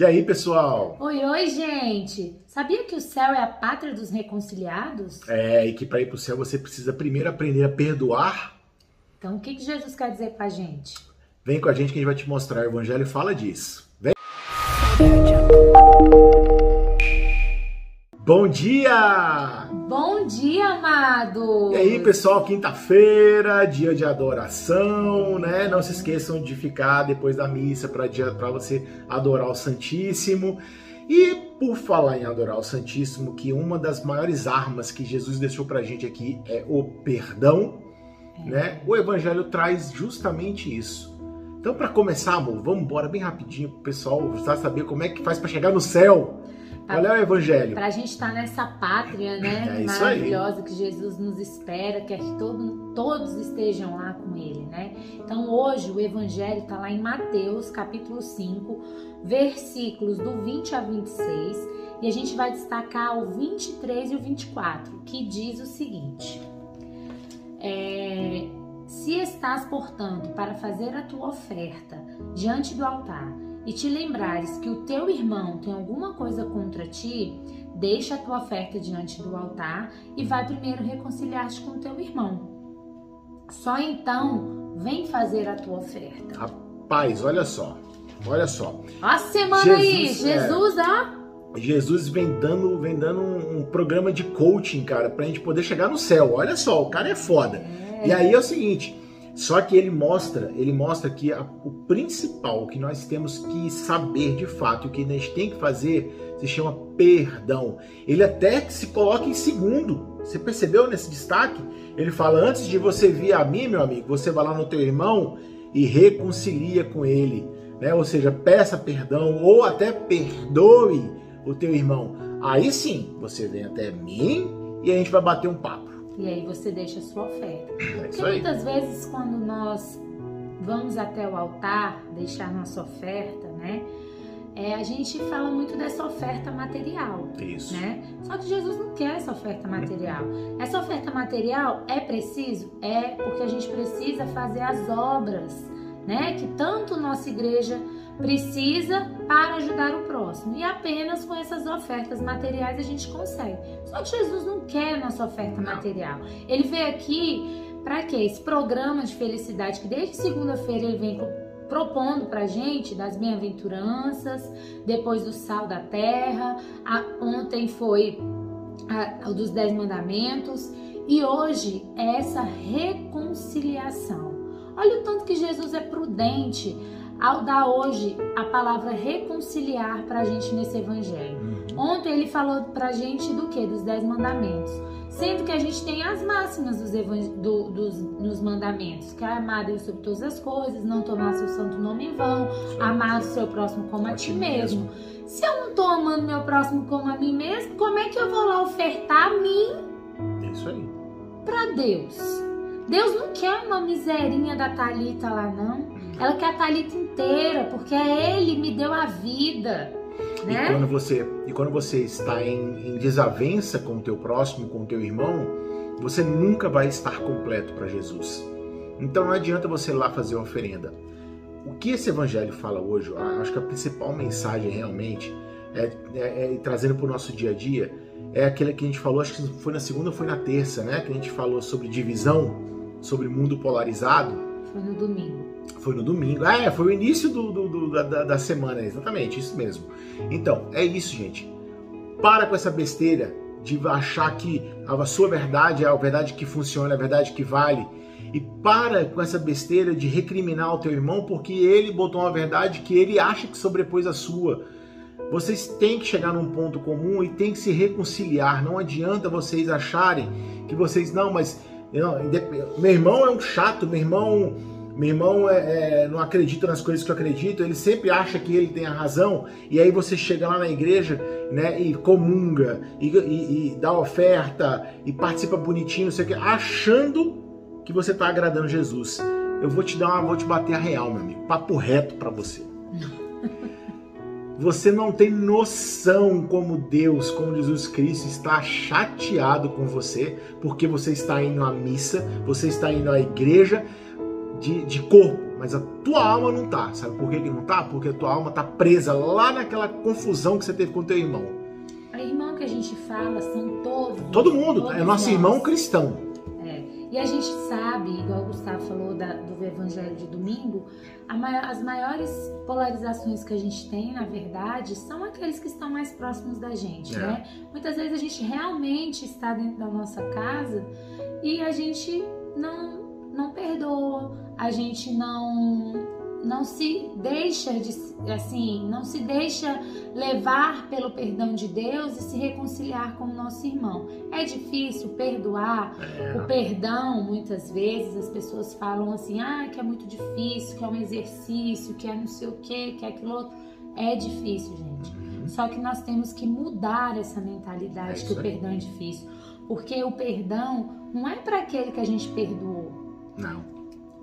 E aí, pessoal? Oi, oi, gente! Sabia que o céu é a pátria dos reconciliados? É, e que para ir para o céu você precisa primeiro aprender a perdoar. Então, o que que Jesus quer dizer pra gente? Vem com a gente que a gente vai te mostrar. O Evangelho fala disso. Vem! Bom dia! Bom dia, amado! E aí, pessoal, quinta-feira, dia de adoração, né? Não se esqueçam de ficar depois da missa para você adorar o Santíssimo. E por falar em adorar o Santíssimo, que uma das maiores armas que Jesus deixou pra gente aqui é o perdão, é. né? O evangelho traz justamente isso. Então, para começar, amor, vamos embora bem rapidinho pro pessoal saber como é que faz para chegar no céu. Qual é o evangelho? Para a gente estar tá nessa pátria, né, é maravilhosa que Jesus nos espera, quer que todo, todos estejam lá com Ele, né? Então hoje o evangelho está lá em Mateus, capítulo 5, versículos do 20 a 26, e a gente vai destacar o 23 e o 24, que diz o seguinte: é, Se estás, portanto, para fazer a tua oferta diante do altar, e te lembrares que o teu irmão tem alguma coisa contra ti, deixa a tua oferta diante do altar e vai primeiro reconciliar-te com o teu irmão. Só então vem fazer a tua oferta. Rapaz, olha só. Olha só. Ó a semana Jesus, aí, Jesus, é... ó. Jesus vem dando, vem dando um, um, programa de coaching, cara, pra gente poder chegar no céu. Olha só, o cara é foda. É. E aí é o seguinte, só que ele mostra, ele mostra que a, o principal que nós temos que saber de fato, o que gente tem que fazer, se chama perdão. Ele até se coloca em segundo. Você percebeu nesse destaque? Ele fala: antes de você vir a mim, meu amigo, você vai lá no teu irmão e reconcilia com ele, né? Ou seja, peça perdão ou até perdoe o teu irmão. Aí sim, você vem até mim e a gente vai bater um papo. E aí você deixa a sua oferta. É Porque muitas vezes quando nós vamos até o altar deixar nossa oferta, né? É, a gente fala muito dessa oferta material. Isso. Né? Só que Jesus não quer essa oferta material. Essa oferta material é preciso? É porque a gente precisa fazer as obras, né? Que tanto nossa igreja precisa para ajudar o próximo. E apenas com essas ofertas materiais a gente consegue. Só que Jesus não quer nossa oferta material. Ele veio aqui para quê? Esse programa de felicidade que desde segunda-feira ele vem propondo para gente das bem-aventuranças, depois do sal da terra, a, ontem foi o dos dez mandamentos e hoje é essa reconciliação. Olha o tanto que Jesus é prudente ao dar hoje a palavra reconciliar para a gente nesse evangelho. Uhum. Ontem ele falou para a gente do que? Dos dez mandamentos. Sendo que a gente tem as máximas dos, do, dos nos mandamentos, que é amar Deus sobre todas as coisas, não tomar seu santo nome em vão, Sim. amar o seu próximo como a, a ti mesmo. mesmo. Se eu não estou amando meu próximo como a mim mesmo, como é que eu vou lá ofertar a mim? Isso aí. Para Deus. Deus não quer uma miserinha da Talita lá, não. Ela quer a Thalita inteira, porque é Ele me deu a vida. Né? E quando você, e quando você está em, em desavença com o teu próximo, com o teu irmão, você nunca vai estar completo para Jesus. Então não adianta você ir lá fazer uma oferenda. O que esse evangelho fala hoje, acho que a principal mensagem realmente é, é, é trazendo para o nosso dia a dia, é aquela que a gente falou, acho que foi na segunda ou foi na terça, né? Que a gente falou sobre divisão, sobre mundo polarizado. Foi no domingo. Foi no domingo. Ah, é, foi o início do, do, do da, da semana, exatamente, isso mesmo. Então, é isso, gente. Para com essa besteira de achar que a sua verdade é a verdade que funciona, é a verdade que vale. E para com essa besteira de recriminar o teu irmão porque ele botou uma verdade que ele acha que sobrepôs a sua. Vocês têm que chegar num ponto comum e têm que se reconciliar. Não adianta vocês acharem que vocês não, mas não, meu irmão é um chato, meu irmão meu irmão é, é, não acredita nas coisas que eu acredito, ele sempre acha que ele tem a razão, e aí você chega lá na igreja né, e comunga, e, e, e dá oferta, e participa bonitinho, não sei o que, achando que você está agradando Jesus. Eu vou te dar uma, vou te bater a real, meu amigo, papo reto para você. Você não tem noção como Deus, como Jesus Cristo está chateado com você, porque você está indo à missa, você está indo à igreja, de, de corpo, mas a tua alma não tá. Sabe por que, que não tá? Porque a tua alma tá presa lá naquela confusão que você teve com o teu irmão. O irmão que a gente fala são todos. Todo mundo, todos é nosso nós. irmão cristão. E a gente sabe, igual o Gustavo falou da- do Evangelho de domingo, maior- as maiores polarizações que a gente tem, na verdade, são aqueles que estão mais próximos da gente, É. né? Muitas vezes a gente realmente está dentro da nossa casa e a gente não, não perdoa, a gente não não se deixa de assim, não se deixa levar pelo perdão de Deus e se reconciliar com o nosso irmão. É difícil perdoar, É. o perdão, muitas vezes, as pessoas falam assim, ah, que é muito difícil, que é um exercício, que é não sei o que, que é aquilo outro. É difícil, gente. Uhum. Só que nós temos que mudar essa mentalidade É que o aí. perdão é difícil. Porque o perdão não é para aquele que a gente perdoou. Não,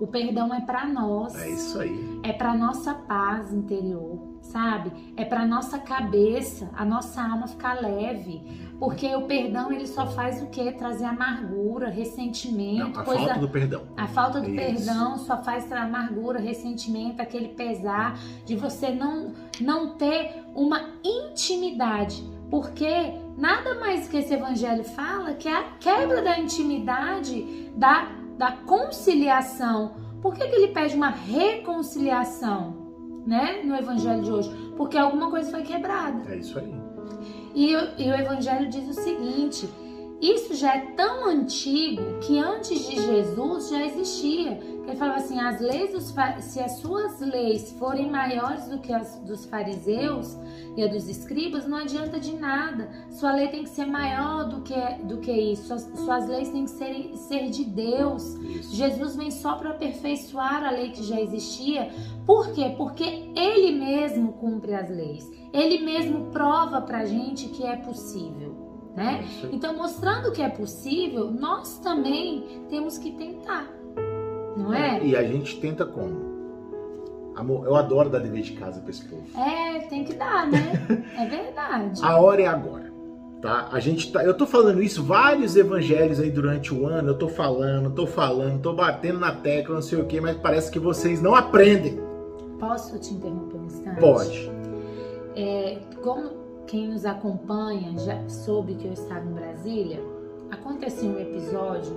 O perdão é para nós. é isso aí. É para nossa paz interior, sabe? É para nossa cabeça, a nossa alma ficar leve, porque o perdão ele só faz o quê? Trazer amargura, Não, ressentimento, a coisa falta do perdão. a falta do Isso. perdão só faz trazer amargura, ressentimento, aquele pesar de você não não ter uma intimidade, porque nada mais que esse evangelho fala que é a quebra da intimidade, da, da conciliação. Por que, que ele pede uma reconciliação, né, no evangelho de hoje? Porque alguma coisa foi quebrada. É isso aí. E, o- e o Evangelho diz o seguinte: isso já é tão antigo que antes de Jesus já existia. Ele falava assim: as leis dos, se as suas leis forem maiores do que as dos fariseus e a dos escribas, não adianta de nada. Sua lei tem que ser maior do que, do que isso. Suas, suas leis têm que ser, ser de Deus. Isso. Jesus vem só para aperfeiçoar a lei que já existia. Por quê? Porque ele mesmo cumpre as leis. Ele mesmo prova pra gente que é possível, né? isso. Então, mostrando que é possível, nós também temos que tentar. Não é? E a gente tenta como? Amor, eu adoro dar dever de casa pra esse povo. É, tem que dar, né? É verdade. A hora é agora. Tá? A gente tá, eu tô falando isso vários evangelhos aí durante o ano, eu tô falando, tô falando, tô batendo na tecla, não sei o que, mas parece que vocês não aprendem. Posso te interromper um instante? Pode. É, como quem nos acompanha já soube que eu estava em Brasília, aconteceu um episódio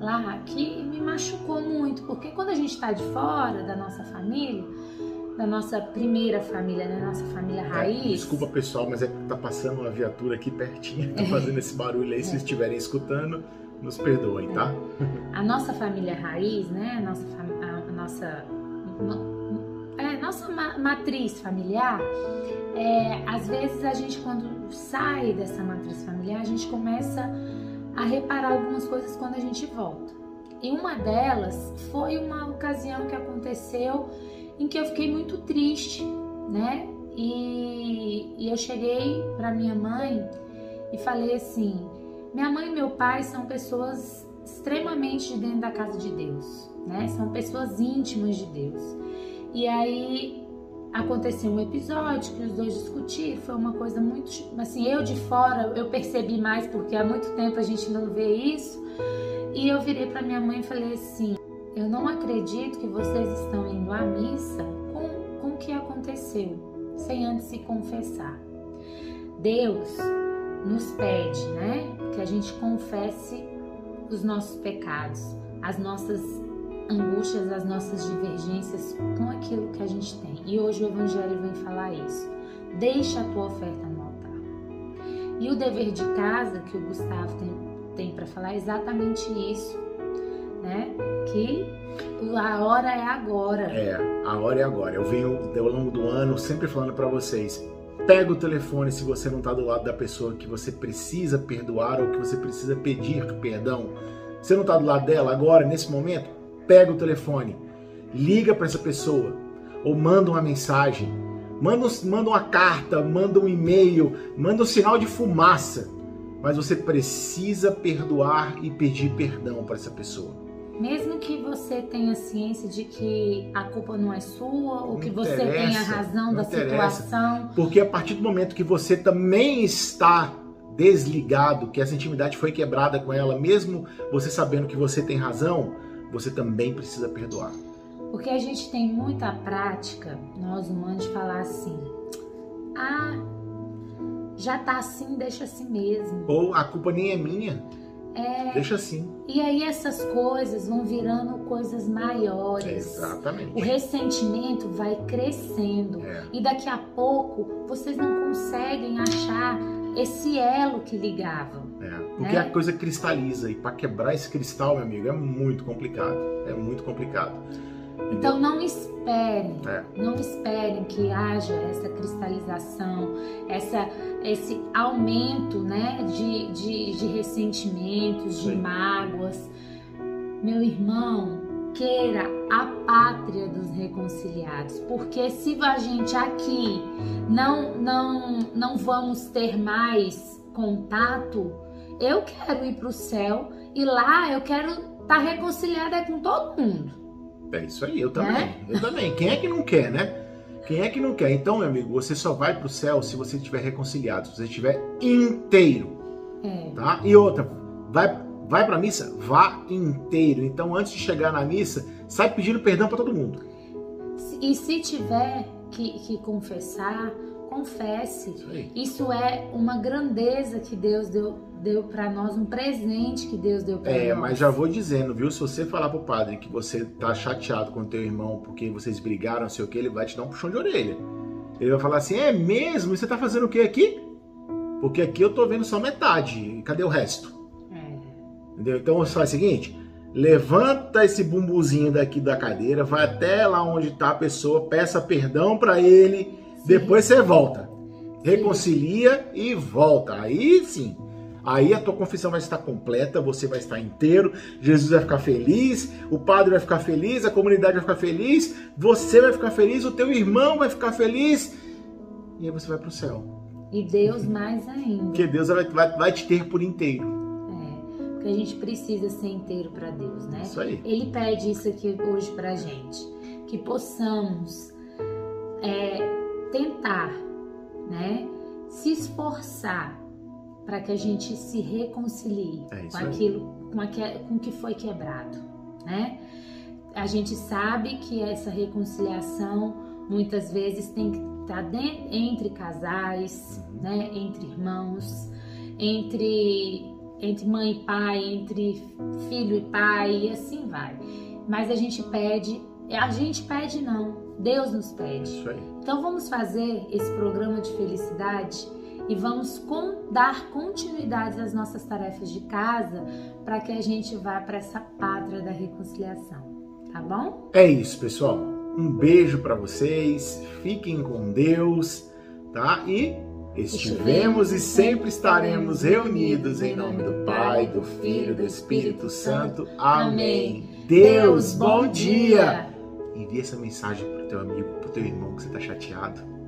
lá que me machucou muito, porque quando a gente está de fora da nossa família, da nossa primeira família, né, nossa família É, raiz, desculpa pessoal, mas é que tá passando uma viatura aqui pertinho, tá fazendo esse barulho aí, se vocês estiverem escutando, nos perdoem, tá? a nossa família raiz, né, a nossa, a, nossa, é, nossa ma- matriz familiar, é, às vezes a gente quando sai dessa matriz familiar, a gente começa a reparar algumas coisas quando a gente volta. E uma delas foi uma ocasião que aconteceu em que eu fiquei muito triste, né? E, e eu cheguei para minha mãe e falei assim: minha mãe e meu pai são pessoas extremamente de dentro da casa de Deus, né? São pessoas íntimas de Deus. E aí aconteceu um episódio que os dois discutiram, foi uma coisa muito, assim, eu de fora eu percebi mais porque há muito tempo a gente não vê isso. E eu virei para minha mãe e falei assim: "Eu não acredito que vocês estão indo à missa com com o que aconteceu, sem antes se confessar. Deus nos pede, né, que a gente confesse os nossos pecados, as nossas angústias, as nossas divergências com aquilo que a gente tem. E hoje o Evangelho vem falar isso. Deixa a tua oferta no altar. E o dever de casa que o Gustavo tem, tem para falar é exatamente isso, né? Que a hora é agora. É, a hora é agora. Eu venho ao longo do ano sempre falando pra vocês. Pega o telefone se você não tá do lado da pessoa que você precisa perdoar ou que você precisa pedir perdão. Você não tá do lado dela agora, nesse momento? Pega o telefone, liga para essa pessoa ou manda uma mensagem, manda, manda uma carta, manda um e-mail, manda um sinal de fumaça. Mas você precisa perdoar e pedir perdão para essa pessoa. Mesmo que você tenha ciência de que a culpa não é sua ou Não que você tenha razão não da interessa. situação, Porque a partir do momento que você também está desligado, que essa intimidade foi quebrada com ela, mesmo você sabendo que você tem razão, você também precisa perdoar. Porque a gente tem muita prática, nós humanos, de falar assim: ah, já tá assim, deixa assim mesmo. Ou a culpa nem é minha. É, Deixa assim. e aí essas coisas vão virando coisas maiores. Exatamente. O ressentimento vai crescendo. É. E daqui a pouco vocês não conseguem achar esse elo que ligava. É, porque Né? a coisa cristaliza e para quebrar esse cristal, meu amigo, é muito complicado. É muito complicado. Então não esperem, É. não esperem que haja essa cristalização, essa, esse aumento né, de, de, de ressentimentos, de Sim. mágoas. Meu irmão, queira a pátria dos reconciliados, porque se a gente aqui não, não, não vamos ter mais contato, eu quero ir para o céu e lá eu quero estar reconciliada com todo mundo. É isso aí, eu também. Né? Eu também. Quem é que não quer, né? Quem é que não quer? Então, meu amigo, você só vai pro céu se você estiver reconciliado, se você estiver inteiro, É. tá? E outra, vai vai pra missa, vá inteiro. Então, antes de chegar na missa, sai pedindo perdão pra todo mundo. E se tiver que, que confessar, confesse. Isso. Isso é uma grandeza que Deus deu, deu para nós, um presente que Deus deu para nós. É, mas já vou dizendo, viu? Se você falar pro padre que você tá chateado com teu irmão porque vocês brigaram, não sei o que, ele vai te dar um puxão de orelha. Ele vai falar assim: é mesmo? E você tá fazendo o que aqui? Porque aqui eu tô vendo só metade. Cadê o resto? É. Entendeu? Então você faz o seguinte: levanta esse bumbuzinho daqui da cadeira, vai até lá onde tá a pessoa, peça perdão pra ele, depois você volta. Reconcilia e volta. Aí sim. Aí a tua confissão vai estar completa, você vai estar inteiro, Jesus vai ficar feliz, o padre vai ficar feliz, a comunidade vai ficar feliz, você vai ficar feliz, o teu irmão vai ficar feliz, e aí você vai pro céu. E Deus mais ainda. Porque Deus vai, vai, vai te ter por inteiro. Porque a gente precisa ser inteiro para Deus, né? Isso aí. Ele pede isso aqui hoje pra gente, que possamos é, tentar, né, se esforçar para que a gente se reconcilie É com aquilo, com, aque- com o que foi quebrado, né? A gente sabe que essa reconciliação muitas vezes tem que estar den- entre casais, Uhum. né, entre irmãos, entre entre mãe e pai, entre filho e pai, e assim vai. Mas a gente pede, a gente pede não, Deus nos pede. Isso aí. Então vamos fazer esse programa de felicidade e vamos con- dar continuidade às nossas tarefas de casa para que a gente vá para essa pátria da reconciliação, tá bom? É isso, pessoal. Um beijo pra vocês. Fiquem com Deus, tá? E estivemos e sempre estaremos reunidos em nome do Pai, do Filho do Espírito Santo. Amém. Deus, bom dia. Envie essa mensagem pro teu amigo, pro teu irmão que você tá chateado.